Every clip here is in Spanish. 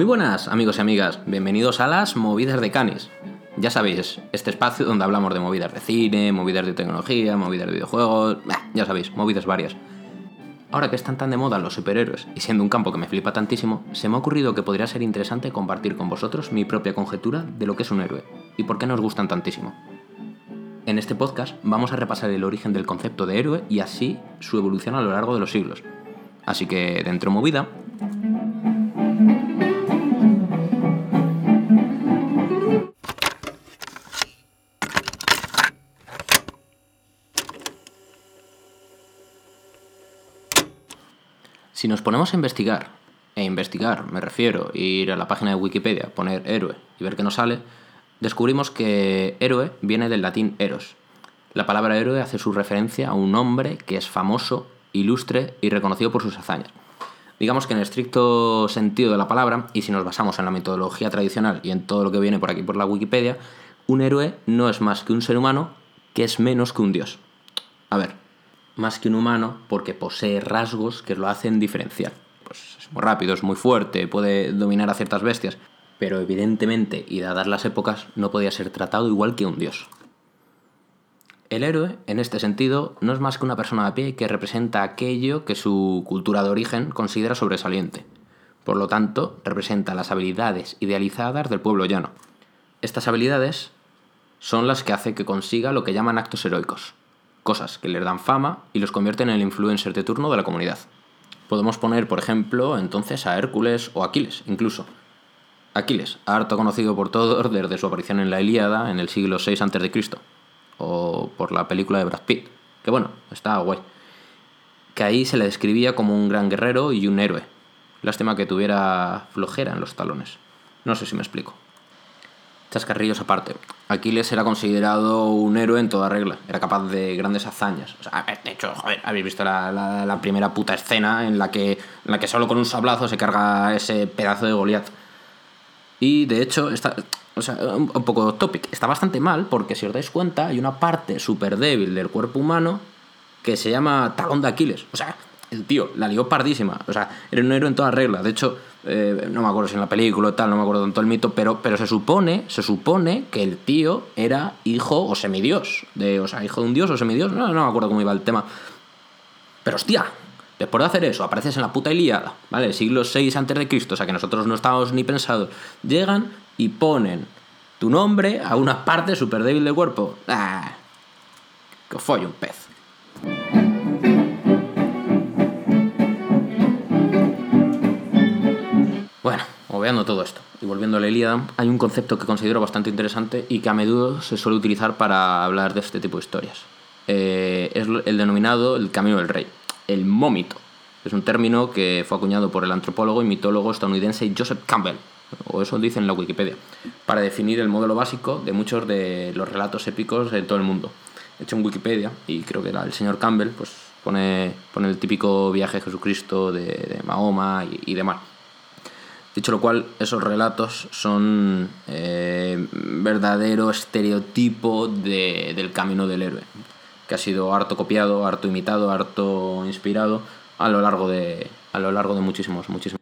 Muy buenas amigos y amigas, bienvenidos a las movidas de Canis. Ya sabéis, este espacio donde hablamos de movidas de cine, movidas de tecnología, movidas de videojuegos, ya sabéis, movidas varias. Ahora que están tan de moda los superhéroes y siendo un campo que me flipa tantísimo, se me ha ocurrido que podría ser interesante compartir con vosotros mi propia conjetura de lo que es un héroe y por qué nos gustan tantísimo. En este podcast vamos a repasar el origen del concepto de héroe y así su evolución a lo largo de los siglos. Así que, dentro movida, Si nos ponemos a investigar, e investigar, me refiero, ir a la página de Wikipedia, poner héroe y ver qué nos sale, descubrimos que héroe viene del latín eros. La palabra héroe hace su referencia a un hombre que es famoso, ilustre y reconocido por sus hazañas. Digamos que en el estricto sentido de la palabra, y si nos basamos en la metodología tradicional y en todo lo que viene por aquí por la Wikipedia, un héroe no es más que un ser humano que es menos que un dios. A ver, más que un humano porque posee rasgos que lo hacen diferencial. Pues es muy rápido, es muy fuerte, puede dominar a ciertas bestias, pero evidentemente, y dadas las épocas, no podía ser tratado igual que un dios. El héroe, en este sentido, no es más que una persona a pie que representa aquello que su cultura de origen considera sobresaliente. Por lo tanto, representa las habilidades idealizadas del pueblo llano. Estas habilidades son las que hace que consiga lo que llaman actos heroicos, cosas que les dan fama y los convierten en el influencer de turno de la comunidad. Podemos poner, por ejemplo, entonces a Hércules o Aquiles, incluso. Aquiles, harto conocido por todos desde su aparición en la Ilíada en el siglo VI a.C., o por la película de Brad Pitt, que bueno, está guay. Que ahí se le describía como un gran guerrero y un héroe. Lástima que tuviera flojera en los talones. No sé si me explico. Chascarrillos aparte. Aquiles era considerado un héroe en toda regla. Era capaz de grandes hazañas. de hecho, joder, habéis visto la, primera puta escena en la, que, en la que solo con un sablazo se carga ese pedazo de Goliath. Y de hecho, está, o sea, un, poco topic. Está bastante mal porque si os dais cuenta, hay una parte súper débil del cuerpo humano que se llama talón de Aquiles. O sea, el tío la lió pardísima. O sea, era un héroe en toda regla. De hecho, eh, no me acuerdo si en la película o tal, no me acuerdo tanto el mito, pero, pero se supone, se supone que el tío era hijo o semidios. De, o sea, hijo de un dios o semidios. No, no me acuerdo cómo iba el tema. Pero hostia, después de hacer eso, apareces en la puta Ilíada, ¿vale? Siglo VI antes de Cristo, o sea que nosotros no estábamos ni pensados. Llegan y ponen tu nombre a una parte súper débil del cuerpo. Ah, que folle un pez. Obviando todo esto y volviendo a la Ilíada, hay un concepto que considero bastante interesante y que a menudo se suele utilizar para hablar de este tipo de historias. Eh, es el denominado el camino del rey, el mómito. Es un término que fue acuñado por el antropólogo y mitólogo estadounidense Joseph Campbell, o eso dice en la Wikipedia, para definir el modelo básico de muchos de los relatos épicos de todo el mundo. De hecho, en Wikipedia, y creo que era el señor Campbell, pues pone, pone el típico viaje de Jesucristo de, Mahoma y, y demás. Dicho lo cual, esos relatos son eh, verdadero estereotipo del camino del héroe, que ha sido harto copiado, harto imitado, harto inspirado a lo largo de, a lo largo de muchísimos, muchísimos.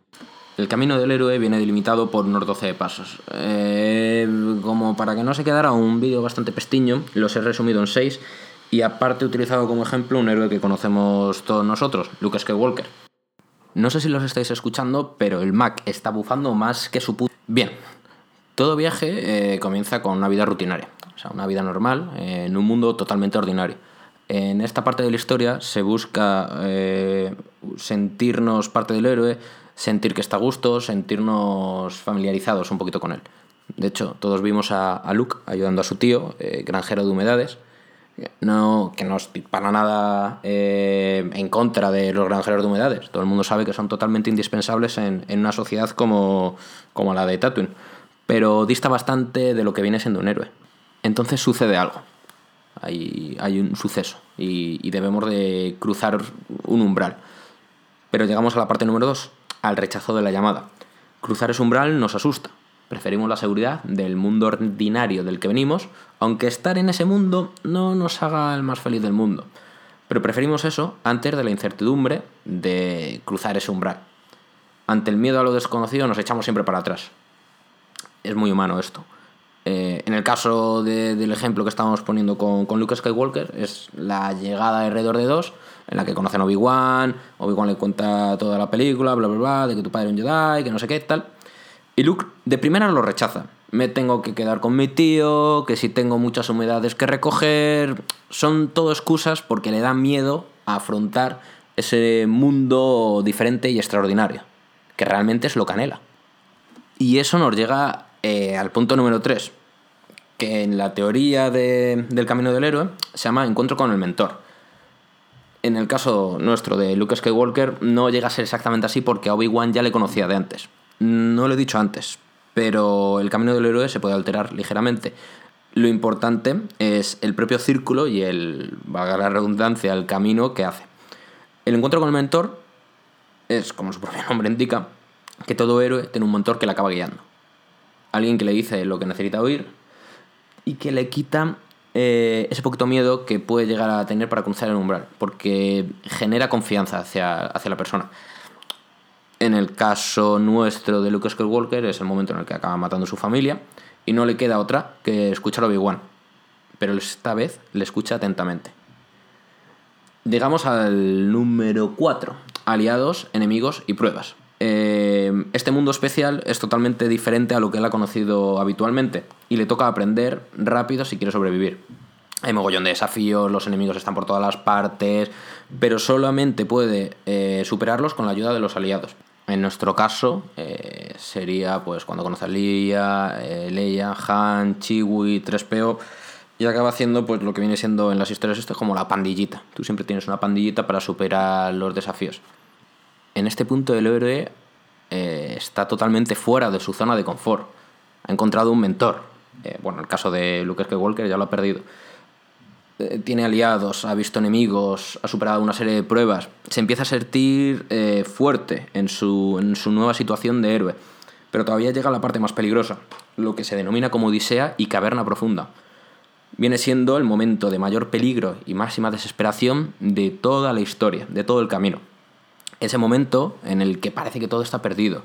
El camino del héroe viene delimitado por unos 12 pasos. Eh, como para que no se quedara un vídeo bastante pestiño, los he resumido en 6 y aparte he utilizado como ejemplo un héroe que conocemos todos nosotros, Luke Skywalker no sé si los estáis escuchando, pero el Mac está bufando más que su puta. Bien, todo viaje eh, comienza con una vida rutinaria, o sea, una vida normal eh, en un mundo totalmente ordinario. En esta parte de la historia se busca eh, sentirnos parte del héroe, sentir que está a gusto, sentirnos familiarizados un poquito con él. De hecho, todos vimos a, a Luke ayudando a su tío, granjero de humedades, no, que no estoy para nada eh, en contra de los granjeros de humedades. Todo el mundo sabe que son totalmente indispensables en, una sociedad como, la de Tatooine. Pero dista bastante de lo que viene siendo un héroe. Entonces sucede algo. Hay, hay un suceso y, debemos de cruzar un umbral. Pero llegamos a la parte número 2, al rechazo de la llamada. Cruzar ese umbral nos asusta, Preferimos la seguridad del mundo ordinario del que venimos, aunque estar en ese mundo no nos haga el más feliz del mundo. Pero preferimos eso antes de la incertidumbre de cruzar ese umbral. ante el miedo a lo desconocido nos echamos siempre para atrás. Es muy humano esto. Eh, en el caso del ejemplo que estábamos poniendo con, con Luke Skywalker, es la llegada alrededor de dos, en la que conocen a Obi-Wan, Obi-Wan le cuenta toda la película, bla, bla, bla, de que tu padre es un Jedi, que no sé qué, tal. Y Luke de primera lo rechaza. Me tengo que quedar con mi tío, que si tengo muchas humedades que recoger. Son todo excusas porque le da miedo a afrontar ese mundo diferente y extraordinario, que realmente es lo que anhela. Y eso nos llega eh, al punto número 3, que en la teoría del camino del héroe se llama encuentro con el mentor. En el caso nuestro de Luke Skywalker no llega a ser exactamente así porque a Obi-Wan ya le conocía de antes. No lo he dicho antes, pero el camino del héroe se puede alterar ligeramente. Lo importante es el propio círculo y el, valga la redundancia, el camino que hace. El encuentro con el mentor es, como su propio nombre indica, que todo héroe tiene un mentor que le acaba guiando. Alguien que le dice lo que necesita oír y que le quita eh, ese poquito miedo que puede llegar a tener para cruzar el umbral, porque genera confianza hacia, hacia la persona. En el caso nuestro de Luke Skywalker es el momento en el que acaba matando a su familia y no le queda otra que escuchar a Obi-Wan. Pero esta vez le escucha atentamente. Llegamos al número 4. Aliados, enemigos y pruebas. Eh, este mundo especial es totalmente diferente a lo que él ha conocido habitualmente y le toca aprender rápido si quiere sobrevivir. Hay mogollón de desafíos, los enemigos están por todas las partes, pero solamente puede eh, superarlos con la ayuda de los aliados. En nuestro caso eh, sería pues cuando conoce a Leia, eh, Leia, Han, Chiwi, 3PO y acaba haciendo pues lo que viene siendo en las historias esto como la pandillita. Tú siempre tienes una pandillita para superar los desafíos. En este punto el héroe eh, está totalmente fuera de su zona de confort. Ha encontrado un mentor. bueno, en el caso de Luke Skywalker ya lo ha perdido. Eh, tiene aliados, ha visto enemigos, ha superado una serie de pruebas, se empieza a sentir eh, fuerte en su, en su nueva situación de héroe. Pero todavía llega la parte más peligrosa, lo que se denomina como Odisea y Caverna Profunda. Viene siendo el momento de mayor peligro y máxima desesperación de toda la historia, de todo el camino. Ese momento en el que parece que todo está perdido,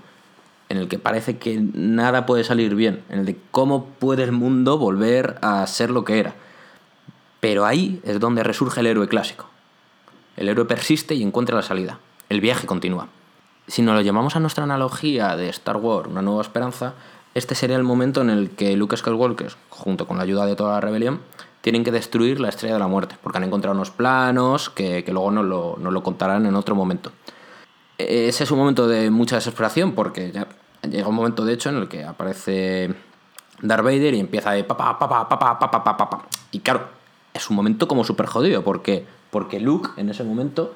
en el que parece que nada puede salir bien, en el de cómo puede el mundo volver a ser lo que era pero ahí es donde resurge el héroe clásico. El héroe persiste y encuentra la salida. El viaje continúa. Si nos lo llamamos a nuestra analogía de Star Wars, una nueva esperanza, este sería el momento en el que Luke Skywalker, junto con la ayuda de toda la rebelión, tienen que destruir la estrella de la muerte, porque han encontrado unos planos que, luego nos lo, nos lo, contarán en otro momento. Ese es un momento de mucha desesperación, porque ya llega un momento, de hecho, en el que aparece Darth Vader y empieza de papá, papá, papá, papá, papá, papá. Y claro, es un momento como súper jodido, porque, porque Luke en ese momento,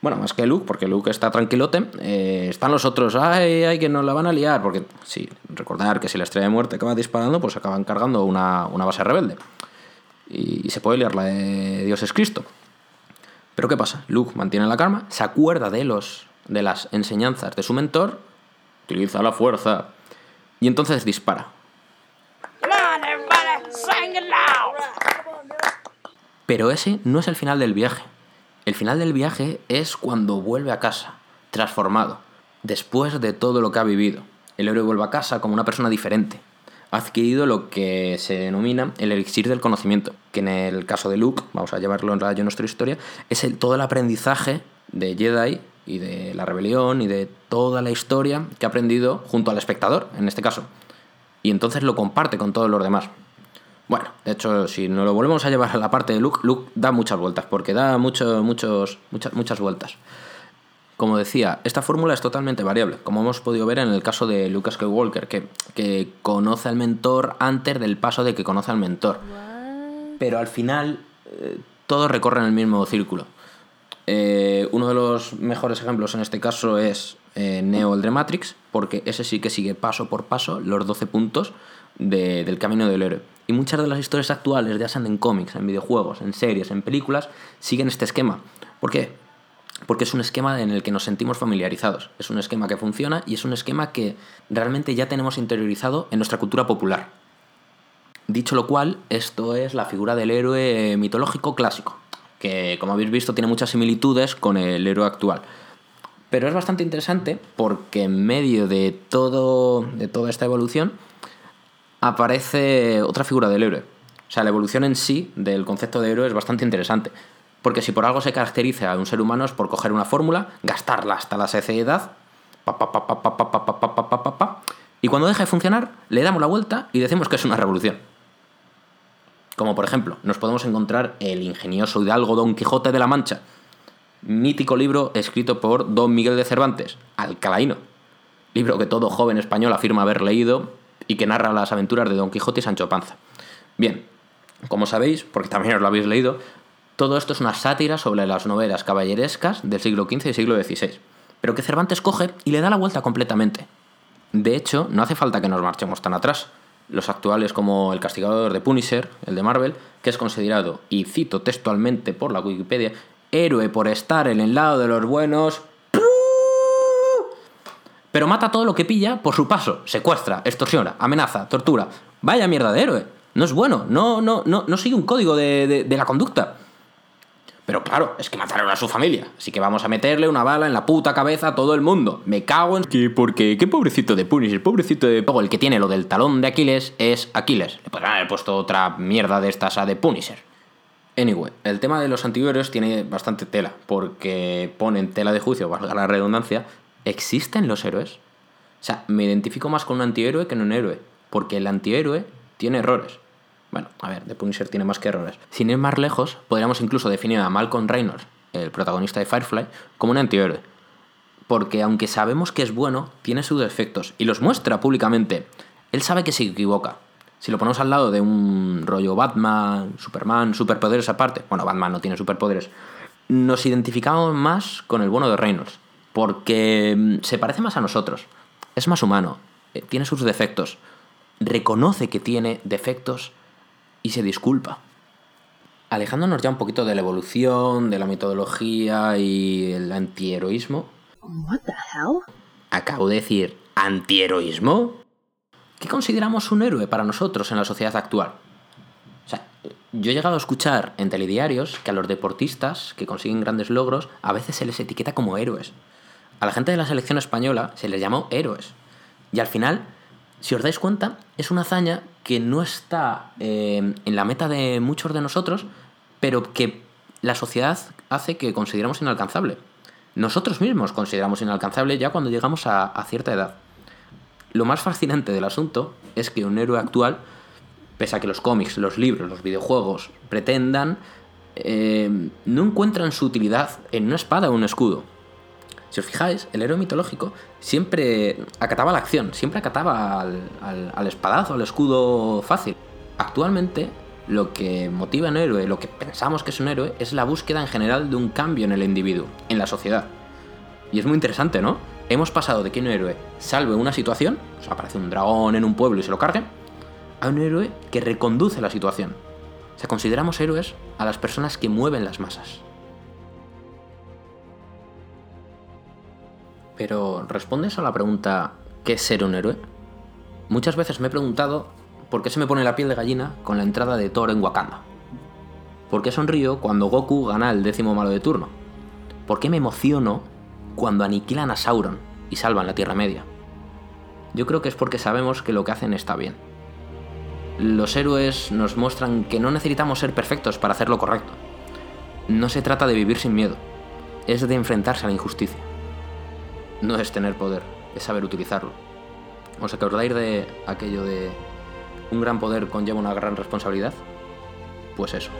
bueno, más que Luke, porque Luke está tranquilote, eh, están los otros, ay, ay, que nos la van a liar, porque sí, recordar que si la estrella de muerte acaba disparando, pues acaban cargando una, base rebelde. Y, se puede liar la de Dios es Cristo. Pero ¿qué pasa? Luke mantiene la calma, se acuerda de, los, de las enseñanzas de su mentor, utiliza la fuerza y entonces dispara. Pero ese no es el final del viaje. El final del viaje es cuando vuelve a casa, transformado, después de todo lo que ha vivido. El héroe vuelve a casa como una persona diferente. Ha adquirido lo que se denomina el elixir del conocimiento, que en el caso de Luke, vamos a llevarlo en nuestra historia, es todo el aprendizaje de Jedi y de la rebelión y de toda la historia que ha aprendido junto al espectador, en este caso. Y entonces lo comparte con todos los demás. Bueno, de hecho, si nos lo volvemos a llevar a la parte de Luke, Luke da muchas vueltas, porque da muchos, muchos, muchas, muchas vueltas. Como decía, esta fórmula es totalmente variable, como hemos podido ver en el caso de Luke Skywalker, que, que conoce al mentor antes del paso de que conoce al mentor. Pero al final, eh, todo recorre en el mismo círculo. Eh, uno de los mejores ejemplos en este caso es eh, Neo el de Matrix, porque ese sí que sigue paso por paso los 12 puntos del camino del héroe. Y muchas de las historias actuales, ya sean en cómics, en videojuegos, en series, en películas, siguen este esquema. ¿Por qué? Porque es un esquema en el que nos sentimos familiarizados. Es un esquema que funciona y es un esquema que realmente ya tenemos interiorizado en nuestra cultura popular. Dicho lo cual, esto es la figura del héroe mitológico clásico, que como habéis visto tiene muchas similitudes con el héroe actual. Pero es bastante interesante porque en medio de, todo, de toda esta evolución aparece otra figura del héroe. O sea, la evolución en sí del concepto de héroe es bastante interesante. Porque si por algo se caracteriza a un ser humano es por coger una fórmula, gastarla hasta la saciedad, y cuando deja de funcionar, le damos la vuelta y decimos que es una revolución. Como por ejemplo, nos podemos encontrar el ingenioso hidalgo Don Quijote de la Mancha, mítico libro escrito por Don Miguel de Cervantes, Alcalaíno, libro que todo joven español afirma haber leído y que narra las aventuras de Don Quijote y Sancho Panza. Bien, como sabéis, porque también os lo habéis leído, todo esto es una sátira sobre las novelas caballerescas del siglo XV y siglo XVI, pero que Cervantes coge y le da la vuelta completamente. De hecho, no hace falta que nos marchemos tan atrás. Los actuales como El castigador de Punisher, el de Marvel, que es considerado, y cito textualmente por la Wikipedia, héroe por estar en el lado de los buenos, pero mata todo lo que pilla por su paso, secuestra, extorsiona, amenaza, tortura. Vaya mierda de héroe. No es bueno, no, no, no, no sigue un código de, de la conducta. Pero claro, es que mataron a su familia. Así que vamos a meterle una bala en la puta cabeza a todo el mundo. Me cago en que, porque, qué pobrecito de Punisher, pobrecito de. Luego, el que tiene lo del talón de Aquiles es Aquiles. Le podrían haber puesto otra mierda de estas a de Punisher. Anyway, el tema de los antihéroes tiene bastante tela, porque ponen tela de juicio, valga la redundancia. ¿Existen los héroes? O sea, me identifico más con un antihéroe que con un héroe, porque el antihéroe tiene errores. Bueno, a ver, The Punisher tiene más que errores. Sin ir más lejos, podríamos incluso definir a Malcolm Reynolds, el protagonista de Firefly, como un antihéroe. Porque aunque sabemos que es bueno, tiene sus defectos y los muestra públicamente. Él sabe que se equivoca. Si lo ponemos al lado de un rollo Batman, Superman, superpoderes aparte, bueno, Batman no tiene superpoderes, nos identificamos más con el bueno de Reynolds. Porque mm, se parece más a nosotros. Es más humano. Eh, tiene sus defectos. Reconoce que tiene defectos y se disculpa. Alejándonos ya un poquito de la evolución, de la metodología y el antiheroísmo. What the hell? Acabo de decir antiheroísmo. ¿Qué consideramos un héroe para nosotros en la sociedad actual? O sea, yo he llegado a escuchar en telediarios que a los deportistas que consiguen grandes logros a veces se les etiqueta como héroes. A la gente de la selección española se les llamó héroes. Y al final si os dais cuenta, es una hazaña que no está eh, en la meta de muchos de nosotros, pero que la sociedad hace que consideramos inalcanzable. Nosotros mismos consideramos inalcanzable ya cuando llegamos a, cierta edad. Lo más fascinante del asunto es que un héroe actual, pese a que los cómics, los libros, los videojuegos pretendan, eh, no encuentran su utilidad en una espada o un escudo. Si os fijáis, el héroe mitológico siempre acataba la acción, siempre acataba al, espadazo, al escudo fácil. Actualmente, lo que motiva a un héroe, lo que pensamos que es un héroe, es la búsqueda en general de un cambio en el individuo, en la sociedad. Y es muy interesante, ¿no? Hemos pasado de que un héroe salve una situación, o sea, aparece un dragón en un pueblo y se lo cargue, a un héroe que reconduce la situación. O sea, consideramos héroes a las personas que mueven las masas. Pero ¿respondes a la pregunta ¿qué es ser un héroe? Muchas veces me he preguntado por qué se me pone la piel de gallina con la entrada de Thor en Wakanda. ¿Por qué sonrío cuando Goku gana el décimo malo de turno? ¿Por qué me emociono cuando aniquilan a Sauron y salvan la Tierra Media? Yo creo que es porque sabemos que lo que hacen está bien. Los héroes nos muestran que no necesitamos ser perfectos para hacer lo correcto. No se trata de vivir sin miedo, es de enfrentarse a la injusticia no es tener poder, es saber utilizarlo. ¿Os acordáis de aquello de un gran poder conlleva una gran responsabilidad? Pues eso.